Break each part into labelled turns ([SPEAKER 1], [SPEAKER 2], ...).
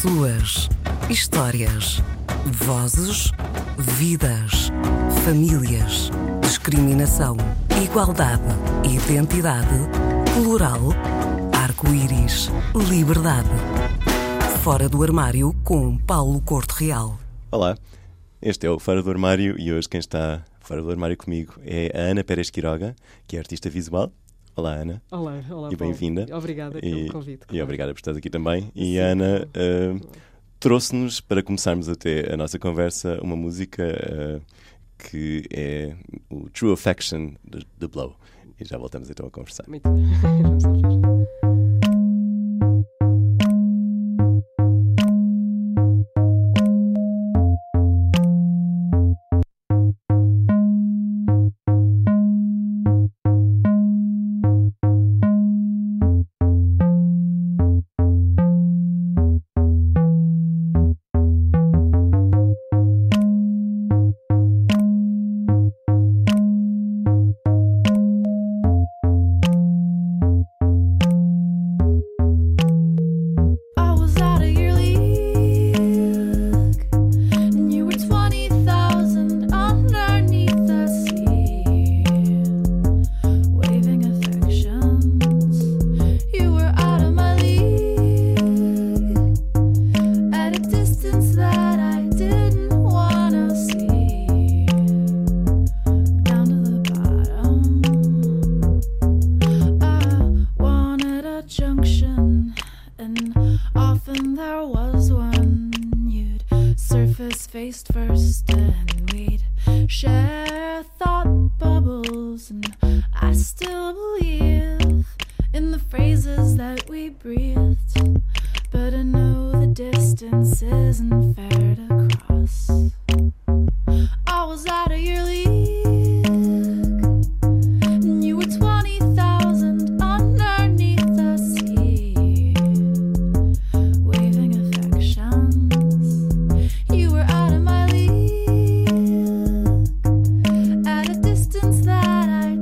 [SPEAKER 1] Pessoas, histórias, vozes, vidas, famílias, discriminação, igualdade, identidade, plural, arco-íris, liberdade. Fora do armário com Paulo Corte Real.
[SPEAKER 2] Olá, este é o Fora do Armário e hoje quem está fora do armário comigo é a Ana Pérez Quiroga, que é artista visual. Olá, Ana.
[SPEAKER 3] Olá, olá.
[SPEAKER 2] E bem-vinda.
[SPEAKER 3] Obrigada pelo e, convite.
[SPEAKER 2] Claro. E obrigada por estar aqui também. E Sim. Ana uh, trouxe-nos, para começarmos até a nossa conversa, uma música uh, que é o True Affection de The Blow. E já voltamos então a conversar.
[SPEAKER 3] Muito bem.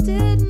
[SPEAKER 3] did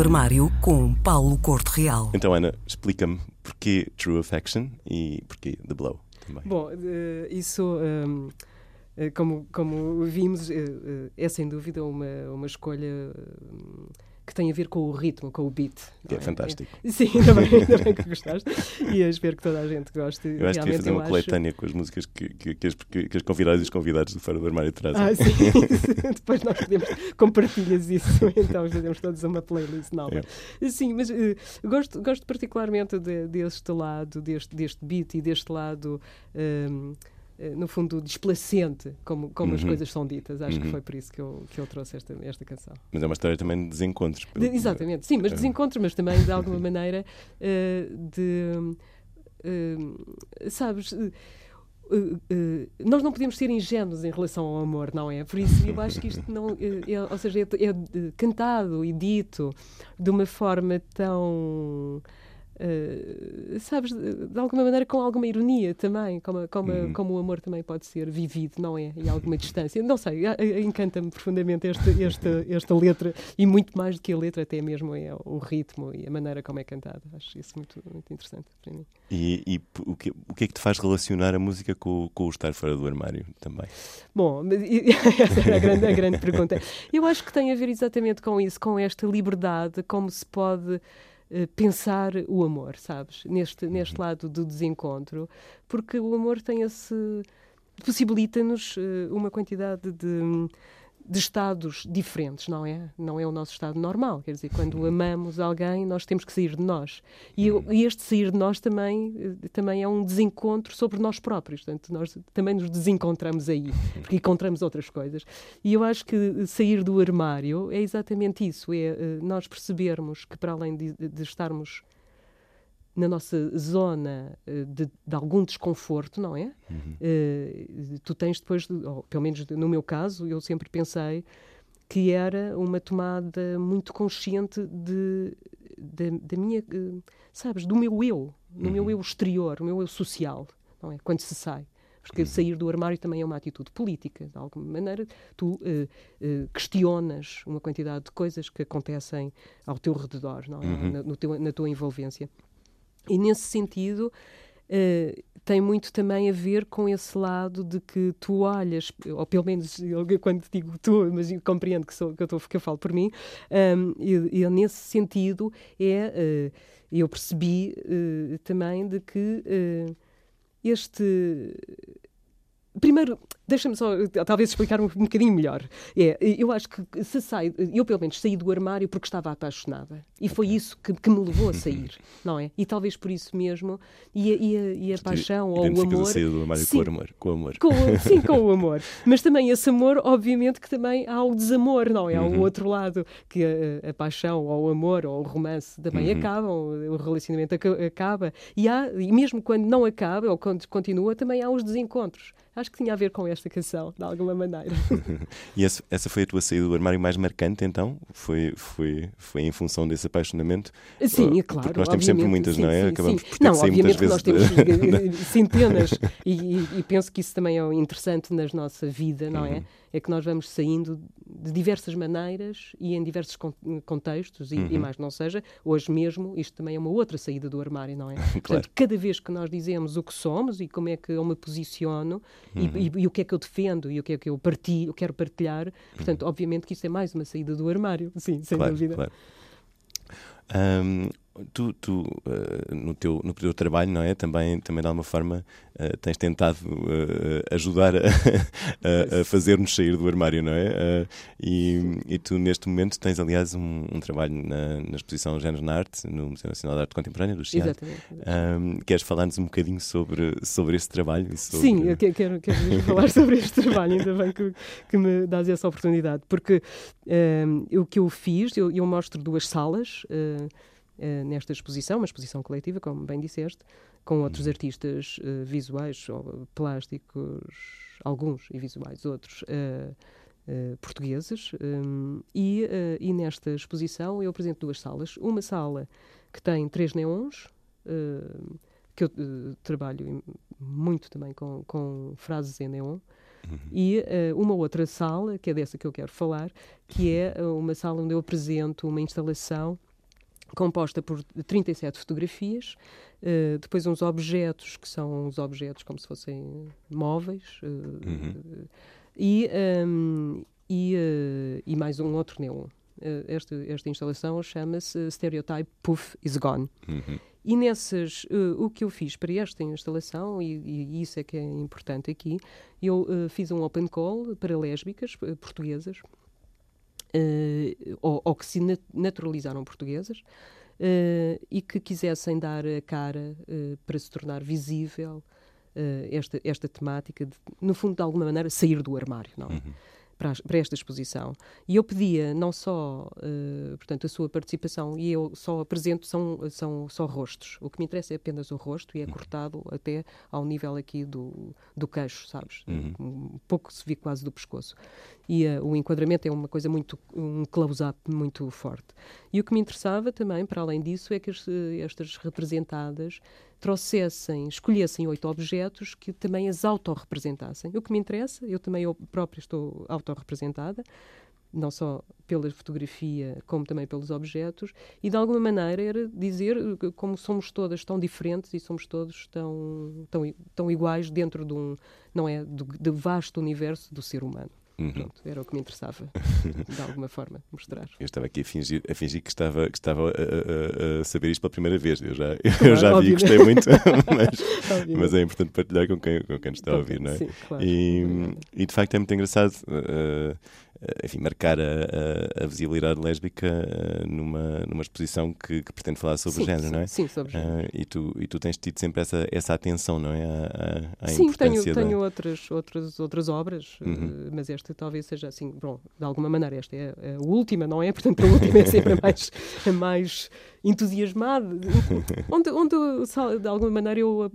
[SPEAKER 3] Vamos
[SPEAKER 1] Paulo Corte Real.
[SPEAKER 2] Então, Ana, explica-me porquê True Affection e porquê The Blow também.
[SPEAKER 3] Bom, isso. Um, eh, como, como vimos, eh, eh, é sem dúvida uma, uma escolha hum, que tem a ver com o ritmo, com o beat.
[SPEAKER 2] Que é, é, fantástico.
[SPEAKER 3] É, sim, ainda bem, ainda bem que gostaste. E espero que toda a gente goste.
[SPEAKER 2] Eu acho que ia fazer uma coletânea com as músicas que, que, que, as, que, as convidadas e os convidados do Fora do Armário trazem.
[SPEAKER 3] Ah, sim. Depois nós podemos, compartilhas isso, então fazemos todos uma playlist nova. É. Sim, mas uh, gosto, gosto particularmente de, deste lado, deste, deste beat e deste lado. Um, eh, no fundo, desplacente, como, como uhum. as coisas são ditas. Acho uhum. que foi por isso que eu, que eu trouxe esta, esta canção.
[SPEAKER 2] Mas é uma história também de desencontros.
[SPEAKER 3] De, exatamente, sim, mas desencontros, mas também de alguma maneira uh, de
[SPEAKER 4] sabes, Uh, uh, nós não podemos ser ingênuos em relação ao amor, não é? Por isso eu acho que isto não, é, é, ou seja, é, é, cantado e dito de uma forma tão Uh, sabes, de alguma maneira com alguma ironia também, como, como, uhum. como o amor também pode ser vivido, não é? E alguma distância. Não sei, encanta-me profundamente esta, esta, esta letra e muito mais do que a letra, até mesmo é o ritmo e a maneira como é cantada. Acho isso muito, muito interessante para mim.
[SPEAKER 2] E, e o, que, o que é que te faz relacionar a música com, com o estar fora do armário também?
[SPEAKER 4] Bom, essa é a grande, a grande pergunta. Eu acho que tem a ver exatamente com isso, com esta liberdade, como se pode eh, pensar o amor, sabes? Neste, neste uhum. lado do desencontro, porque o amor tem esse. possibilita-nos uh, uma quantidade de de estados diferentes, não é? Não é o nosso estado normal. Quer dizer, quando amamos alguém, nós temos que sair de nós. E, e este sair de nós também, eh, também é um desencontro sobre nós próprios. Portanto, nós também nos desencontramos aí, porque encontramos outras coisas. E eu acho que sair do armário é exatamente isso: é eh, nós percebermos que, para além de, de estarmos na nossa zona uh, de, de, algum desconforto, não é? Uhum. Uh, tu tens depois, de, ou, pelo menos no meu caso, eu sempre pensei que era uma tomada muito consciente de, de da minha, uh, sabes, do meu eu, do uhum. meu eu exterior, o meu eu social, não é? Quando se sai. Porque uhum. sair do armário também é uma atitude política. De alguma maneira, tu questionas uma quantidade de coisas que acontecem ao teu redor, não é? Uhum. Na, teu, na tua envolvência. E nesse sentido, uh, tem muito também a ver com esse lado de que tu olhas, ou pelo menos eu, quando digo tu, mas compreendo que, sou, que, eu, tô, que eu falo por mim, um, e, e, nesse sentido é, uh, eu percebi uh, também de que este Primeiro, deixa-me só talvez explicar um, um bocadinho melhor. É, eu acho que se sai, eu pelo menos saí do armário porque estava apaixonada. E foi isso que, que me levou a sair, não é? E talvez por isso mesmo, e a, e a, e a paixão ou o amor.
[SPEAKER 2] sair do armário sim, com o amor. Com o amor.
[SPEAKER 4] Com, sim, com o amor. Mas também esse amor, obviamente, que também há o desamor, não é? Há o uhum. outro lado, que a, a, paixão ou o amor ou o romance também uhum. acabam, o relacionamento acaba. E, há, e mesmo quando não acaba ou quando continua, também há os desencontros acho que tinha a ver com esta canção, de alguma maneira.
[SPEAKER 2] e essa, essa, foi a tua saída do armário mais marcante, então? Foi, foi, foi em função desse apaixonamento?
[SPEAKER 4] Sim, é claro.
[SPEAKER 2] Porque nós temos sempre muitas,
[SPEAKER 4] sim,
[SPEAKER 2] não é?
[SPEAKER 4] Sim,
[SPEAKER 2] Acabamos
[SPEAKER 4] sim.
[SPEAKER 2] por ter
[SPEAKER 4] não, obviamente que nós temos de... centenas, e, e, penso que isso também é interessante na nossa vida, não é? uhum. é? É que nós vamos saindo de diversas maneiras e em diversos contextos, e, uhum. e, mais não seja, hoje mesmo, isto também é uma outra saída do armário, não é? claro. Portanto, cada vez que nós dizemos o que somos e como é que eu me posiciono uhum. e, e, e, o que é que eu defendo e o que é que eu partilho, quero partilhar, portanto, uhum. obviamente que isto é mais uma saída do armário, sim, sem
[SPEAKER 2] claro,
[SPEAKER 4] dúvida.
[SPEAKER 2] Claro. Um, tu, tu uh, no, teu, no teu trabalho, não é? Também, também de alguma forma, uh, tens tentado uh, ajudar a, a, a fazer-nos sair do armário, não é? E, e, tu, neste momento, tens, aliás, um, um trabalho na, na exposição Géneros na Arte, no Museu Nacional de Arte Contemporânea do Chiado.
[SPEAKER 4] Exatamente.
[SPEAKER 2] Um, queres falar-nos um bocadinho sobre, sobre esse trabalho?
[SPEAKER 4] Sobre... Sim, eu quero, quero falar sobre este trabalho, ainda bem que, que me dás essa oportunidade, porque um, o que eu fiz, eu, eu mostro duas salas. Uh, uh, nesta exposição, uma exposição coletiva, como bem disseste, com outros uhum. artistas uh, visuais ou plásticos, alguns e visuais, outros. Uh, portugueses um, e, e nesta exposição eu apresento duas salas. Uma sala que tem três neons, que eu trabalho muito também com, com frases em neon, Uhum. E uh, uma outra sala, que é dessa que eu quero falar, que é uma sala onde eu apresento uma instalação composta por 37 fotografias, uh, depois uns objetos que são uns objetos como se fossem móveis, uh, uhum. e, um, e, uh, e, mais um outro neon. esta, esta instalação chama-se Stereotype Poof is Gone. Uhum. E nessas, o que eu fiz para esta instalação, e, e isso é que é importante aqui, eu fiz um open call para lésbicas portuguesas, uh, ou, ou, que se naturalizaram portuguesas uh, e que quisessem dar a cara uh, para se tornar visível esta, esta temática, de, no fundo, de alguma maneira, sair do armário, não é? Uhum. Para, para, esta exposição. E eu pedia não só, uh, portanto, a sua participação, e eu só apresento, são, são só rostos. O que me interessa é apenas o rosto e é cortado até ao nível aqui do, do queixo, sabes? Uhum. Um pouco se vê quase do pescoço. E uh, o enquadramento é uma coisa muito, um close-up muito forte. E o que me interessava também, para além disso, é que as, estas representadas trouxessem, escolhessem oito objetos que também as autorrepresentassem. O que me interessa, eu também eu própria estou autorrepresentada, não só pela fotografia, como também pelos objetos, e de alguma maneira era dizer como somos todas tão diferentes e somos todos tão, tão, tão iguais dentro de um, não é, do, do vasto universo do ser humano. Uhum. Pronto, era o que me interessava, de alguma forma, mostrar.
[SPEAKER 2] Eu estava aqui a fingir, a fingir que estava, que estava a, a, a saber isto pela primeira vez. Eu já, eu já vi e gostei muito, mas, mas, é importante partilhar com quem, com quem está a ouvir, não é?
[SPEAKER 4] Sim, claro.
[SPEAKER 2] E, e de facto é muito engraçado. Uh, eh, enfim, marcar a, a, a visibilidade lésbica uh, numa, numa exposição que, que, pretende falar sobre
[SPEAKER 4] sim,
[SPEAKER 2] o género,
[SPEAKER 4] sim,
[SPEAKER 2] não é?
[SPEAKER 4] Sim, sobre o género. Uh,
[SPEAKER 2] e, tu, e tu tens tido sempre essa, essa atenção, não é? À, à
[SPEAKER 4] sim, tenho,
[SPEAKER 2] da...
[SPEAKER 4] tenho outras, outras, outras obras, uhum. uh, mas esta talvez seja assim, bom, de alguma maneira, esta é, é a última, não é? Portanto, a última é sempre a mais, a mais entusiasmada, onde, onde de alguma maneira eu,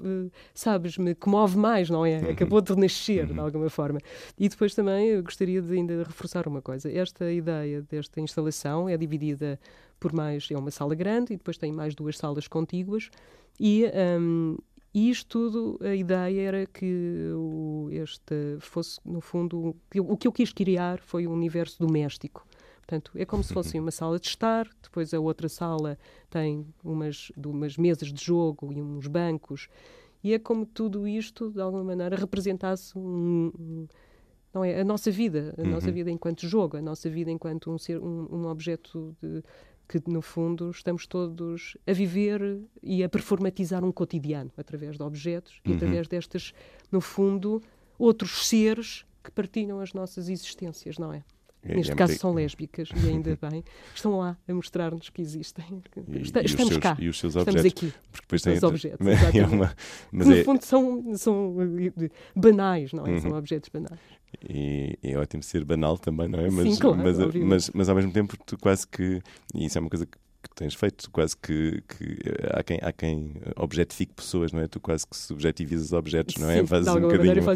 [SPEAKER 4] sabes, me comove mais, não é? Uhum. Acabou de renascer, uhum. de alguma forma. E depois também gostaria de ainda reforçar uma coisa. Esta ideia desta instalação é dividida por mais, é uma sala grande e depois tem mais duas salas contíguas e um, e isto tudo, a ideia era que o, este fosse, no fundo, o que eu quis criar foi um universo doméstico. Portanto, é como se fosse uma sala de estar, depois a outra sala tem umas, umas mesas de jogo e uns bancos, e é como tudo isto, de alguma maneira, representasse um, um não é a nossa vida, a uhum. nossa vida enquanto jogo, a nossa vida enquanto um ser, um, um objeto de, que no fundo estamos todos a viver e a performatizar um cotidiano através de objetos uhum. e através destes, no fundo, outros seres que partilham as nossas existências, não é? Neste é caso são lésbicas e ainda bem, estão lá a mostrar-nos que existem.
[SPEAKER 2] E,
[SPEAKER 4] estamos
[SPEAKER 2] e seus,
[SPEAKER 4] cá.
[SPEAKER 2] E os seus
[SPEAKER 4] objetos. Estamos aqui.
[SPEAKER 2] Porque depois
[SPEAKER 4] tem,
[SPEAKER 2] os
[SPEAKER 4] objetos.
[SPEAKER 2] É uma,
[SPEAKER 4] mas no é... fundo são, são banais, não é? Uhum. São objetos banais.
[SPEAKER 2] E, é ótimo ser banal também, não é?
[SPEAKER 4] Mas, Sim, claro,
[SPEAKER 2] mas, mas, mas, ao mesmo tempo tu quase que, e isso é uma coisa que que tens feito, quase que, que há, quem, há quem objetifique pessoas, não é? Tu quase que subjetivizas objetos, não é?
[SPEAKER 4] Sim, Fazes um bocadinho. Como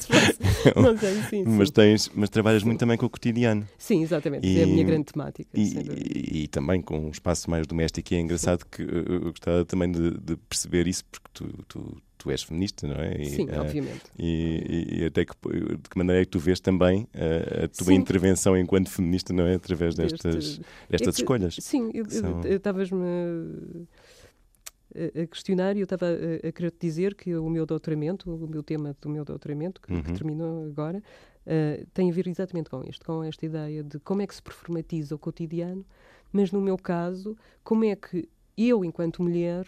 [SPEAKER 4] se fosse. Não sei, sim, sim.
[SPEAKER 2] Mas, tens, mas trabalhas muito também com o cotidiano.
[SPEAKER 4] Sim, exatamente. E, é a minha grande temática.
[SPEAKER 2] E, e, e, também com um espaço mais doméstico. E é engraçado que eu, eu gostava também de, de, perceber isso, porque tu, tu tu és feminista, não é?
[SPEAKER 4] E, Sim, uh, obviamente.
[SPEAKER 2] E, e, até que, de que maneira é que tu vês também uh, a tua sim. intervenção enquanto feminista, não é? Através destas, destas é que, escolhas.
[SPEAKER 4] Sim, estavas-me a questionar e eu estava a, a querer te dizer que o meu doutoramento, o meu tema do meu doutoramento, que, uhum. que terminou agora, uh, tem a ver exatamente com isto, com esta ideia de como é que se performatiza o cotidiano, mas no meu caso, como é que eu, enquanto mulher,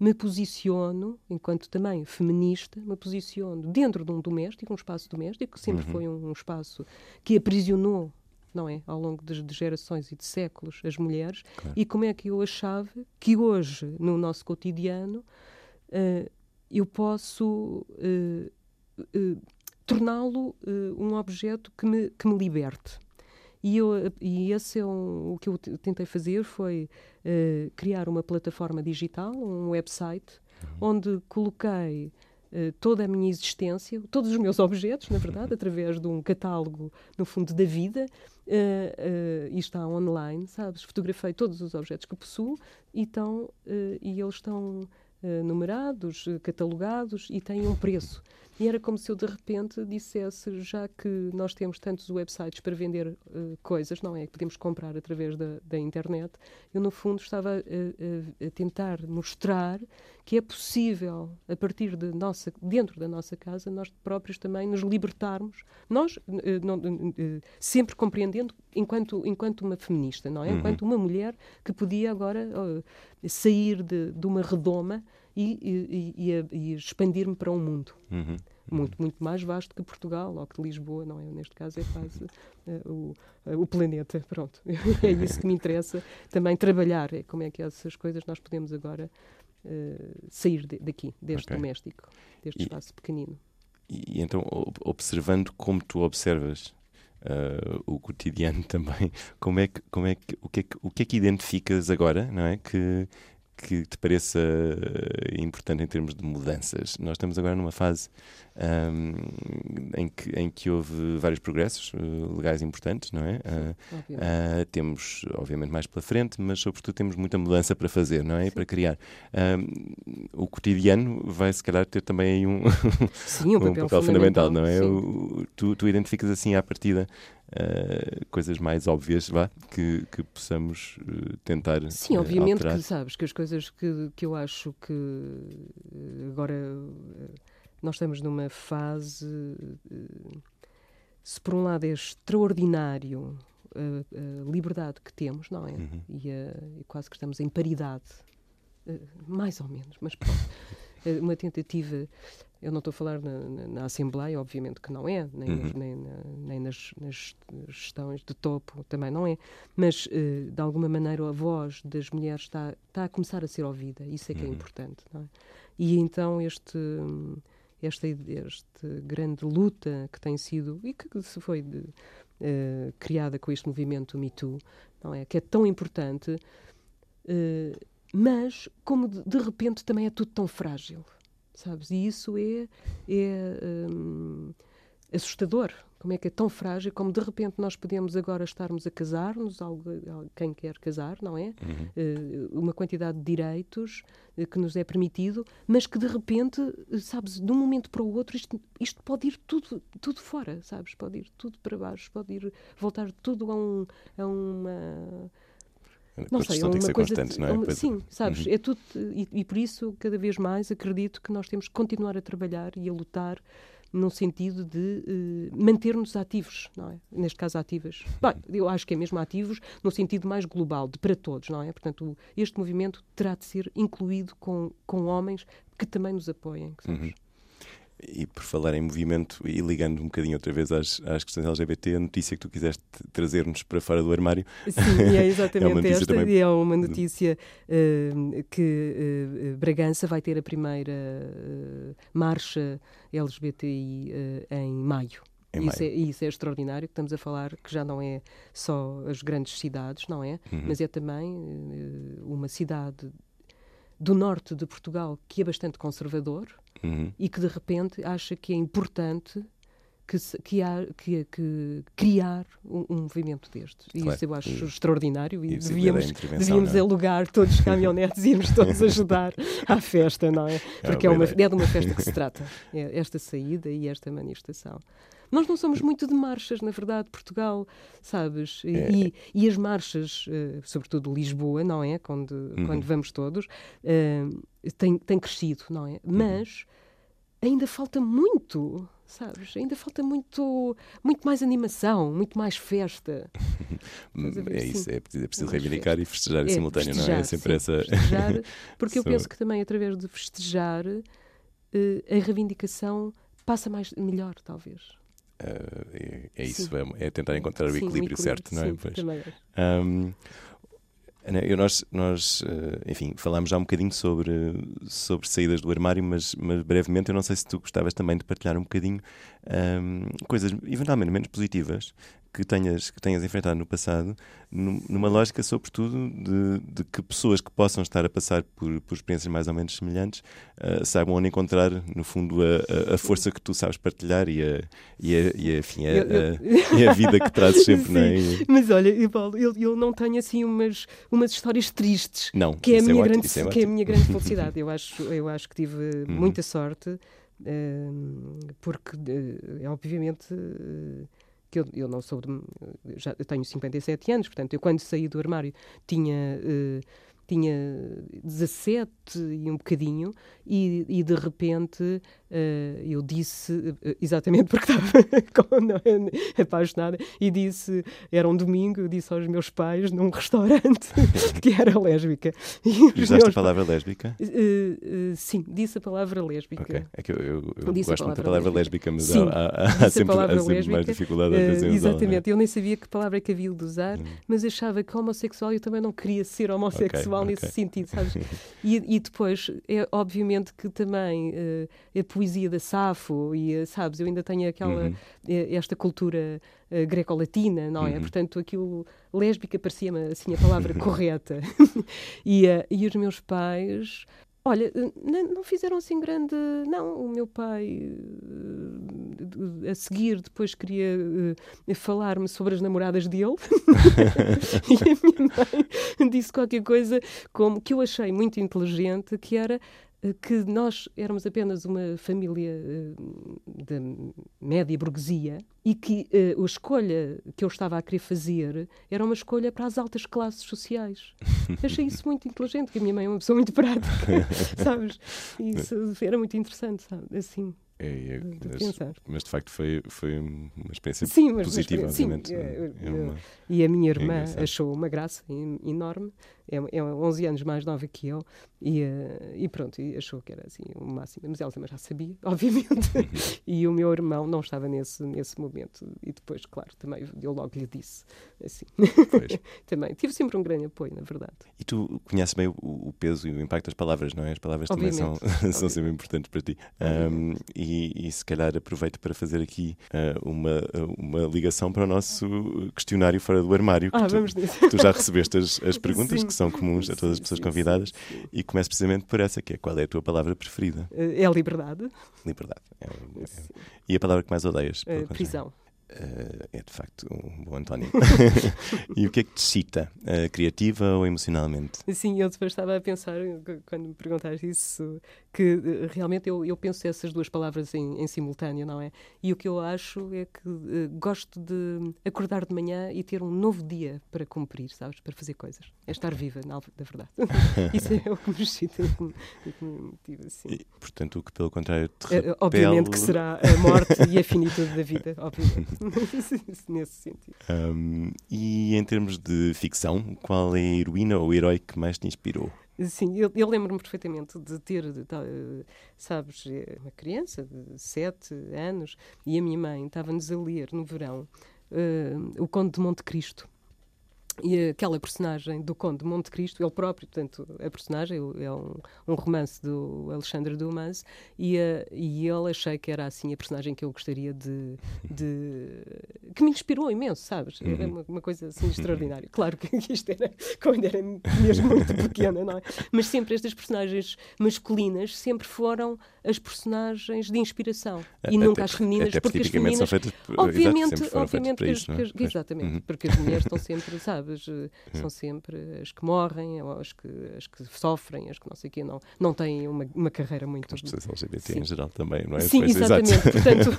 [SPEAKER 4] me posiciono, enquanto também feminista, me posiciono dentro de um doméstico, um espaço doméstico, que sempre uhum. foi um, um, espaço que aprisionou, não é, ao longo de, de gerações e de séculos, as mulheres, claro. e como é que eu achava que hoje, no nosso cotidiano, uh, eu posso uh, uh, torná-lo um objeto que me, que me liberte. E, eu, e esse é um, o que eu tentei fazer foi uh, criar uma plataforma digital, um website, uhum. onde coloquei uh, toda a minha existência, todos os meus objetos, na verdade, através de um catálogo, no fundo, da vida, uh, e está online, sabes? Fotografei todos os objetos que possuo e, estão, e eles estão numerados, catalogados e têm um preço. E era como se eu de repente dissesse, já que nós temos tantos websites para vender uh, coisas, não é? Que podemos comprar através da, da internet, eu no fundo estava a, a, a, tentar mostrar que é possível, a partir de nossa, dentro da nossa casa, nós próprios também nos libertarmos, nós uh, não, uh, sempre compreendendo enquanto, enquanto uma feminista, não é? Uhum. Enquanto uma mulher que podia agora sair de, de uma redoma e, e, e expandir-me para um mundo. Uhum. Muito, muito mais vasto que Portugal ou que Lisboa, não é? Neste caso é quase uh, o, uh, o planeta. Pronto. é isso que me interessa também trabalhar. É como é que essas coisas nós podemos agora uh, sair de, daqui, deste okay. doméstico, deste espaço pequenino.
[SPEAKER 2] e então, observando como tu observas uh, o cotidiano também, como é que, como é que, o, que é que, o que é que identificas agora, não é? Que, que te pareça eh, importante em termos de mudanças. Nós estamos agora numa fase um, em, que, em que houve vários progressos uh, legais importantes, não é?
[SPEAKER 4] Sim,
[SPEAKER 2] uh, temos, obviamente, mais pela frente, mas sobretudo temos muita mudança para fazer, não é? E para criar. o cotidiano vai, se calhar, ter também aí um,
[SPEAKER 4] Sim, um, papel, um papel fundamental, fundamental,
[SPEAKER 2] não é? O, tu, tu identificas assim à partida Uh, coisas mais óbvias vá, que, que possamos uh, tentar.
[SPEAKER 4] Sim, uh, obviamente
[SPEAKER 2] alterar.
[SPEAKER 4] que sabes que as coisas que, que eu acho que agora nós estamos numa fase. Se por um lado é extraordinário a, a liberdade que temos, não é? Uhum. E, a, e, quase que estamos em paridade, mais ou menos, mas pronto. uma tentativa eu não estou a falar na, na, na, Assembleia, obviamente que não é, nem, uhum. nem, na, nem nas, nas, gestões de topo também não é, mas uh, de alguma maneira a voz das mulheres está, está a começar a ser ouvida, isso é que é uhum. é importante. É? E então este, esta, grande luta que tem sido, e que se foi de, uh, criada com este movimento Me Too, não é? que é tão importante, uh, mas como de, de repente também é tudo tão frágil sabes? E isso é, é hum, assustador. Como é que é tão frágil, como de repente nós podemos agora estarmos a casar-nos, quem quer casar, não é? Uhum. Uh, uma quantidade de direitos uh, que nos é permitido, mas que de repente, sabes, de um momento para o outro, isto, isto pode ir tudo, tudo fora, sabes? Pode ir tudo para baixo, pode ir voltar tudo a, um, a uma
[SPEAKER 2] não sei, é uma coisa. De, é?
[SPEAKER 4] uma, sim, sabes, uhum. é tudo. E, e, por isso, cada vez mais, acredito que nós temos que continuar a trabalhar e a lutar num sentido de uh, manter-nos ativos, não é? Neste caso, ativas. Bem, eu acho que é mesmo ativos no sentido mais global, de para todos, não é? Portanto, este movimento terá de ser incluído com, com homens que também nos apoiem, sabes?
[SPEAKER 2] E por falar em movimento e ligando um bocadinho outra vez às, às questões LGBT, a notícia que tu quiseste trazer-nos para fora do armário.
[SPEAKER 4] Sim, é exatamente é esta. Também... É uma notícia uh, que uh, Bragança vai ter a primeira uh, marcha LGBTI em maio.
[SPEAKER 2] Em
[SPEAKER 4] isso, é, isso é extraordinário, que estamos a falar que já não é só as grandes cidades, não é? Uhum. Mas é também uma cidade do norte de Portugal que é bastante conservador uhum. e que de repente acha que é importante que, que, há, que, que criar um, um, movimento destes. E claro. isso eu acho e, extraordinário e, e devíamos, devíamos é? alugar todos os caminhonetes e irmos todos ajudar à festa, não é? é Porque é, uma, é de uma festa que se trata, é esta saída e esta manifestação. Nós não somos muito de marchas, na verdade, Portugal, sabes? E, é. e, as marchas, uh, sobretudo Lisboa, não é? Quando, uhum. quando vamos todos, uh, tem, tem crescido, não é? Uhum. Mas ainda falta muito sabes? Ainda falta muito, muito mais animação, muito mais festa.
[SPEAKER 2] é isso, é preciso, é preciso reivindicar festa. e festejar é, em simultâneo, festejar, não é? É sempre
[SPEAKER 4] sim, essa. Festejar, porque eu penso que também através de festejar uh, a reivindicação passa mais melhor, talvez.
[SPEAKER 2] Uh, é, é, isso, é, é, tentar encontrar o equilíbrio, equilíbrio certo, não é?
[SPEAKER 4] Sim, pois. também
[SPEAKER 2] um, eu, nós, nós, eh, enfim, falámos já um bocadinho sobre, sobre saídas do armário, mas, mas brevemente eu não sei se tu gostavas também de partilhar um bocadinho um, coisas eventualmente menos positivas que tenhas, que tenhas enfrentado no passado, numa lógica, sobretudo, de, de que pessoas que possam estar a passar por, por experiências mais ou menos semelhantes uh, saibam onde encontrar, no fundo, a, a, força que tu sabes partilhar e a, e a, e a, enfim, a, a, e a vida que trazes sempre, não é?
[SPEAKER 4] Mas olha, Paulo, eu, eu não tenho assim umas, umas histórias tristes,
[SPEAKER 2] não,
[SPEAKER 4] que, é a
[SPEAKER 2] é
[SPEAKER 4] minha
[SPEAKER 2] é
[SPEAKER 4] grande,
[SPEAKER 2] ótimo,
[SPEAKER 4] que é a minha grande felicidade. eu, acho, eu acho que tive uhum. muita sorte, uh, porque, uh, obviamente que eu, eu não sou de, já tenho 57 anos, portanto, eu quando saí do armário tinha uh, tinha 17 e um bocadinho, e, e de repente uh, eu disse, uh, exatamente porque estava é, apaixonada, e disse, era um domingo, eu disse aos meus pais num restaurante que era lésbica.
[SPEAKER 2] E Usaste a palavra lésbica?
[SPEAKER 4] Uh, sim, disse a palavra lésbica.
[SPEAKER 2] Okay. É que eu, eu, eu gosto muito da palavra lésbica, mas sim, há, há, há, sempre, há sempre lésbica, mais dificuldade a fazer
[SPEAKER 4] Exatamente, eu nem sabia que palavra é que havia de usar, hum. mas achava que homossexual eu também não queria ser homossexual igual
[SPEAKER 2] Okay.
[SPEAKER 4] nesse sentido, sabes? E, e depois, é obviamente que também eh, a poesia da Safo, e eh, sabes, eu ainda tenho aquela,
[SPEAKER 2] Uhum.
[SPEAKER 4] eh, esta cultura eh, greco-latina, não é?
[SPEAKER 2] Uhum.
[SPEAKER 4] Portanto, aquilo, lésbica parecia-me assim a palavra correta. e, eh, e os meus pais. Olha, não fizeram assim grande. Não, o meu pai a seguir depois queria eh, falar-me sobre as namoradas dele. E a minha mãe disse qualquer coisa como que eu achei muito inteligente, que era eh, que nós éramos apenas uma família eh, da média burguesia e que eh, a escolha que eu estava a querer fazer era uma escolha para as altas classes sociais. Achei isso muito inteligente, que a minha mãe é uma pessoa muito prática, sabes? E Isso era muito interessante, sabe? Assim,
[SPEAKER 2] É, é, mas, mas, de facto foi, foi uma experiência
[SPEAKER 4] Sim, mas- mas-
[SPEAKER 2] positiva,
[SPEAKER 4] sim,
[SPEAKER 2] obviamente.
[SPEAKER 4] é,
[SPEAKER 2] É uma-
[SPEAKER 4] E a minha irmã achou uma graça en- enorme, é, é 11 anos mais nova que eu, e, eh, e pronto, e achou que era assim o máximo. Mas ela também já sabia, obviamente. e o meu irmão não estava nesse, nesse momento. E depois, claro, também eu logo lhe disse. Assim. Também. Tive sempre um grande apoio, na verdade.
[SPEAKER 2] E tu conheces bem o, o peso e o impacto das palavras, não é? As palavras também são,
[SPEAKER 4] Obviamente.
[SPEAKER 2] são sempre importantes para ti. Um, e, e se calhar aproveito para fazer aqui uh, uma, uma ligação para o nosso questionário fora do armário.
[SPEAKER 4] Ah,
[SPEAKER 2] tu,
[SPEAKER 4] vamos nisso.
[SPEAKER 2] tu já recebeste as, as perguntas
[SPEAKER 4] Sim.
[SPEAKER 2] que são comuns a todas as pessoas
[SPEAKER 4] sim,
[SPEAKER 2] convidadas
[SPEAKER 4] sim,
[SPEAKER 2] e começo precisamente por essa, que é qual é a tua palavra preferida?
[SPEAKER 4] Eh, É a liberdade,
[SPEAKER 2] Liberdade. É- é-. E a palavra que mais odeias? pelo
[SPEAKER 4] Eh, prisão.
[SPEAKER 2] Uh, é de facto um bom António. e o que é que te excita? Uh, criativa ou emocionalmente?
[SPEAKER 4] Sim, eu depois estava a pensar, qu- quando me perguntaste isso, que eh, realmente eu, eu penso essas duas palavras em, em simultâneo, não é? E o que eu acho é que eh, gosto de acordar de manhã e ter um novo dia para cumprir, sabes? Para fazer coisas. É estar viva, na, na verdade. isso é o que me excita e que me, e que me motiva, assim.
[SPEAKER 2] E, portanto, o que pelo contrário te
[SPEAKER 4] Eh,
[SPEAKER 2] repele...
[SPEAKER 4] Obviamente que será a morte e a finitude da vida, obviamente. Nesse sentido.
[SPEAKER 2] Um, e em termos de ficção, qual é a heroína ou herói que mais te inspirou?
[SPEAKER 4] Sim, eu, eu lembro-me perfeitamente de ter, de tal, eh, sabes, eh, uma criança de sete anos e a minha mãe estava-nos a ler no verão eh, O Conde de Monte Cristo. E aquela personagem do Conde de Monte Cristo, ele próprio, portanto, a personagem é um, um romance do Alexandre Dumas e, eh, e ele achei que era assim a personagem que eu gostaria de. de- que me inspirou imenso, sabes? Era uma, uma coisa assim extraordinária. Claro que isto era quando era mesmo muito pequena, não é? Mas sempre estas personagens masculinas sempre foram as personagens de inspiração e
[SPEAKER 2] Até
[SPEAKER 4] nunca as femininas,
[SPEAKER 2] até
[SPEAKER 4] porque as femininas
[SPEAKER 2] são feitas por- exato,
[SPEAKER 4] Obviamente, obviamente que,
[SPEAKER 2] isso, é?
[SPEAKER 4] que
[SPEAKER 2] Pois.
[SPEAKER 4] exatamente,
[SPEAKER 2] Uhum.
[SPEAKER 4] porque as mulheres estão sempre, sabes, eh, são sempre as que morrem, ou as que, as que sofrem, as que não sei o quê, não, não têm uma, uma carreira muito.
[SPEAKER 2] As pessoas LGBT
[SPEAKER 4] Sim.
[SPEAKER 2] em geral também, não é?
[SPEAKER 4] Sim,
[SPEAKER 2] Pois,
[SPEAKER 4] exatamente.
[SPEAKER 2] exato.
[SPEAKER 4] Portanto,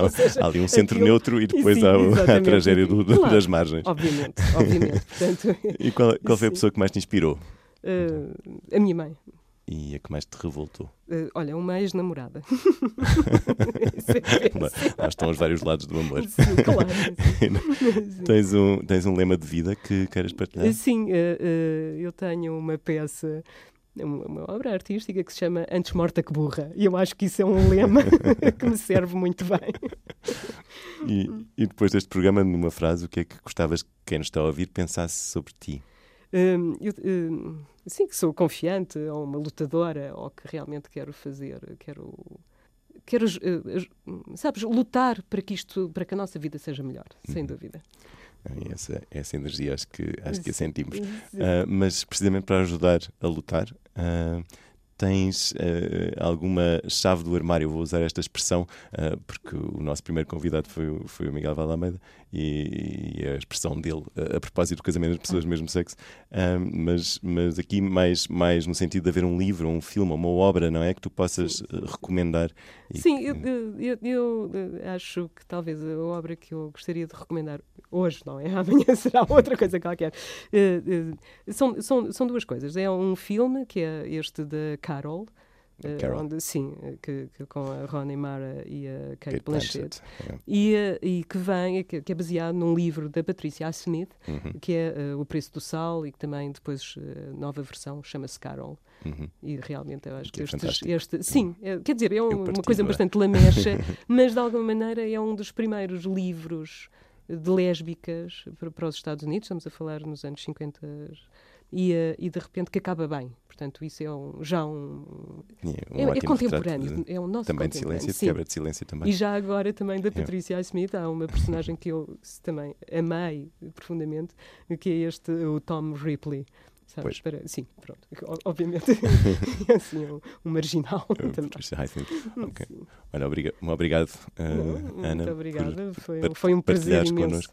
[SPEAKER 4] ou seja,
[SPEAKER 2] há ali um centro
[SPEAKER 4] aquilo-
[SPEAKER 2] neutro e depois
[SPEAKER 4] Sim,
[SPEAKER 2] há a tragédia do- do-
[SPEAKER 4] Claro.
[SPEAKER 2] das margens.
[SPEAKER 4] Obviamente, obviamente. Portanto,
[SPEAKER 2] E qual, qual foi a pessoa que mais te inspirou?
[SPEAKER 4] eh, a minha mãe.
[SPEAKER 2] E a que mais te revoltou?
[SPEAKER 4] eh, olha, uma ex-namorada.
[SPEAKER 2] Lá, estão os vários lados do amor.
[SPEAKER 4] Sim, claro. sim.
[SPEAKER 2] Tens, um, tens um lema de vida que queiras partilhar?
[SPEAKER 4] Sim, eh, eh, eu tenho uma peça, uma, uma obra artística que se chama Antes Morta que Burra. E eu acho que isso é um lema que me serve muito bem.
[SPEAKER 2] E, e depois deste programa, numa frase, o que é que gostavas que quem nos está a ouvir pensasse sobre ti?
[SPEAKER 4] Hum, eu, hum, sim, que sou confiante, ou uma lutadora, ou que realmente quero fazer, quero. Quero, eh, sabes, lutar para que isto, para que a nossa vida seja melhor, sem dúvida.
[SPEAKER 2] E essa, essa energia acho que, acho que a sentimos. Ah, mas precisamente para ajudar a lutar, ah, tens ah, alguma chave do armário? Eu vou usar esta expressão porque o nosso primeiro convidado foi, o- foi o Miguel Valameda e, e a expressão dele ah, a propósito do casamento das pessoas do mesmo sexo. Ah, mas, mas aqui mais, mais no sentido de haver um livro, um filme, uma obra, não é? Que tu possas ah, recomendar. e
[SPEAKER 4] Sim,
[SPEAKER 2] que-
[SPEAKER 4] eu, eu- eu, eh, acho que talvez a obra que eu gostaria de recomendar hoje, não é? Amanhã será outra coisa qualquer. Eh, eh, são, são, são duas coisas. É um filme que é este da Carol. Eh,
[SPEAKER 2] Carol.
[SPEAKER 4] Onde, sim, eh, que, que com a Rooney Mara e a Kate,
[SPEAKER 2] Kate
[SPEAKER 4] Blanchett.
[SPEAKER 2] É.
[SPEAKER 4] E, eh, e que vem, que, que é baseado num livro da Patricia. Smith,
[SPEAKER 2] Uhum,
[SPEAKER 4] que é eh, O Preço do Sal, e que também depois a nova versão chama-se Carol.
[SPEAKER 2] uhum.
[SPEAKER 4] E realmente eu acho
[SPEAKER 2] Que
[SPEAKER 4] que,
[SPEAKER 2] é fantástico.
[SPEAKER 4] este, sim, é- quer dizer, é um- uma
[SPEAKER 2] partilho
[SPEAKER 4] coisa bastante lamecha, mas de alguma maneira é um dos primeiros livros de lésbicas para, para os Estados Unidos. Estamos a falar nos anos 50, e, uh, e de repente que acaba bem. Portanto, isso é um, já um.
[SPEAKER 2] É, um
[SPEAKER 4] é, é contemporâneo, de, é o nosso
[SPEAKER 2] Também de silêncio, de quebra de silêncio também.
[SPEAKER 4] E já agora também da Patricia é. Smith, há uma personagem que eu também amei profundamente, que é este, o Tom Ripley. Sabes, para, sim, pronto. Obviamente, é assim, um, um marginal também.
[SPEAKER 2] Okay. Olha, obriga obrigado,
[SPEAKER 4] uh, Não, Ana. Muito obrigada, foi, foi um prazer imenso.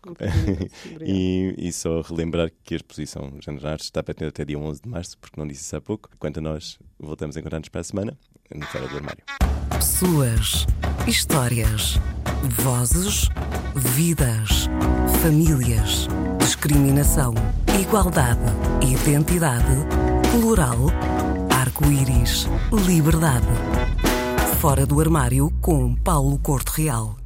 [SPEAKER 4] e,
[SPEAKER 2] e só relembrar que a exposição Jandares está patente até dia 11 de março, porque não disse isso há pouco. Quanto a nós, voltamos a encontrar-nos para a semana, no Fora do Armário.
[SPEAKER 1] Pessoas, histórias, vozes, vidas, famílias, discriminação, igualdade, identidade, plural, arco-íris, liberdade. Fora do armário com Paulo Corte Real.